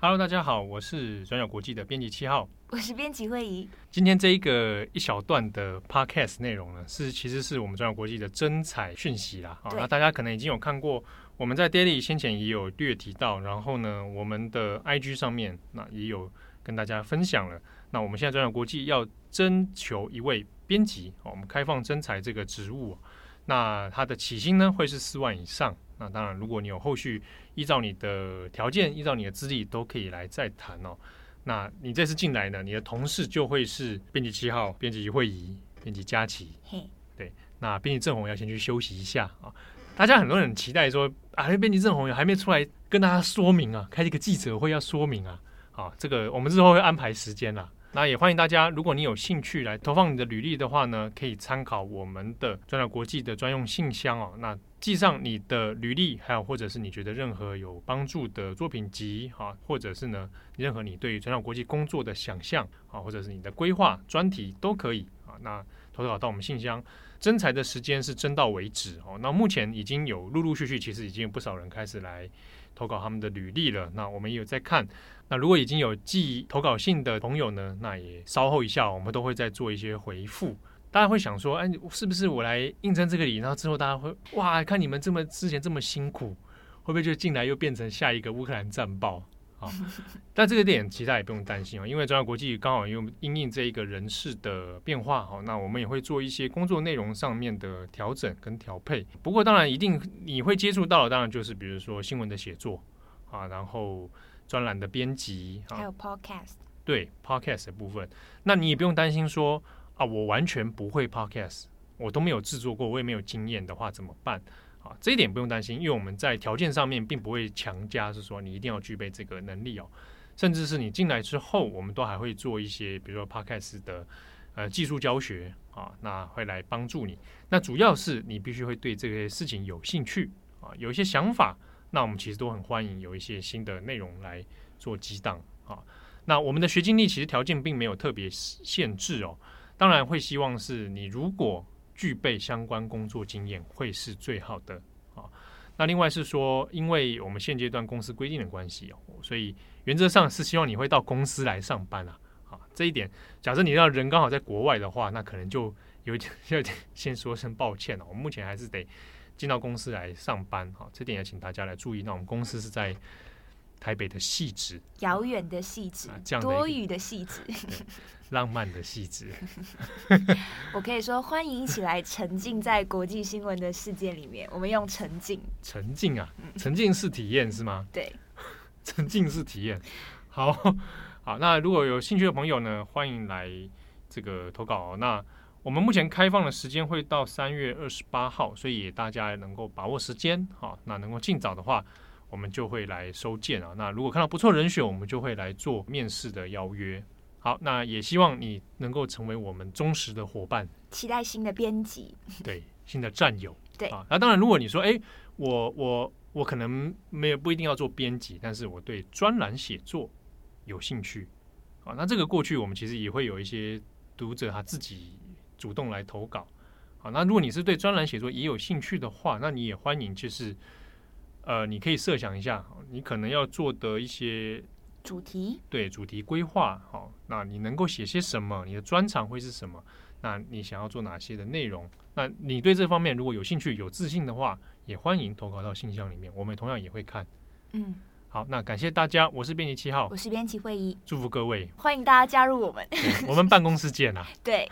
Hello，大家好，我是转角国际的编辑七号，我是编辑慧仪。今天这一个一小段的 Podcast 内容呢，是其实是我们转角国际的真彩讯息啦。啊，那大家可能已经有看过，我们在 Daily 先前也有略提到，然后呢，我们的 IG 上面那也有跟大家分享了。那我们现在转角国际要征求一位编辑，我们开放真彩这个职务，那它的起薪呢会是四万以上。那当然，如果你有后续，依照你的条件，依照你的资历，都可以来再谈哦。那你这次进来呢，你的同事就会是编辑七号、编辑会议、编辑佳琪。嘿，对，那编辑郑红要先去休息一下啊。大家很多人期待说，啊，编辑郑红还没出来跟大家说明啊，开一个记者会要说明啊。啊，这个我们之后会安排时间啦。那也欢迎大家，如果你有兴趣来投放你的履历的话呢，可以参考我们的转角国际的专用信箱哦。那寄上你的履历，还有或者是你觉得任何有帮助的作品集哈，或者是呢任何你对于转角国际工作的想象啊，或者是你的规划专题都可以。那投稿到我们信箱，征才的时间是征到为止哦。那目前已经有陆陆续续，其实已经有不少人开始来投稿他们的履历了。那我们也有在看。那如果已经有寄投稿信的朋友呢，那也稍后一下，我们都会再做一些回复。大家会想说，哎，是不是我来应征这个礼，然后之后大家会哇，看你们这么之前这么辛苦，会不会就进来又变成下一个乌克兰战报？啊，但这个点其实也不用担心啊，因为中央国际刚好用因应这一个人事的变化，好，那我们也会做一些工作内容上面的调整跟调配。不过当然，一定你会接触到的，当然就是比如说新闻的写作啊，然后。专栏的编辑，啊还有 podcast，对 podcast 的部分，那你也不用担心说啊，我完全不会 podcast，我都没有制作过，我也没有经验的话怎么办？这一点不用担心，因为我们在条件上面并不会强加，是说你一定要具备这个能力哦，甚至是你进来之后，我们都还会做一些，比如说 podcast 的呃技术教学啊，那会来帮助你。那主要是你必须会对这些事情有兴趣啊，有一些想法。那我们其实都很欢迎有一些新的内容来做激荡啊。那我们的学经历其实条件并没有特别限制哦。当然会希望是你如果具备相关工作经验会是最好的啊。那另外是说，因为我们现阶段公司规定的关系哦，所以原则上是希望你会到公司来上班啊。啊，这一点，假设你让人刚好在国外的话，那可能就有点要先说声抱歉了。我们目前还是得。进到公司来上班，哈，这点也请大家来注意。那我们公司是在台北的戏子，遥远的戏子，啊、这样多雨的戏子，浪漫的戏子。我可以说，欢迎一起来沉浸在国际新闻的世界里面。我们用沉浸，沉浸啊，沉浸式体验是吗？对，沉浸式体验。好好，那如果有兴趣的朋友呢，欢迎来这个投稿。那我们目前开放的时间会到三月二十八号，所以大家能够把握时间，好，那能够尽早的话，我们就会来收件啊。那如果看到不错人选，我们就会来做面试的邀约。好，那也希望你能够成为我们忠实的伙伴，期待新的编辑，对，新的战友，对啊。那当然，如果你说，哎，我我我可能没有不一定要做编辑，但是我对专栏写作有兴趣，啊，那这个过去我们其实也会有一些读者他自己。主动来投稿，好，那如果你是对专栏写作也有兴趣的话，那你也欢迎，就是呃，你可以设想一下，你可能要做的一些主题，对主题规划，好，那你能够写些什么？你的专长会是什么？那你想要做哪些的内容？那你对这方面如果有兴趣、有自信的话，也欢迎投稿到信箱里面，我们同样也会看。嗯，好，那感谢大家，我是编辑七号，我是编辑会议，祝福各位，欢迎大家加入我们，我们办公室见啊，对。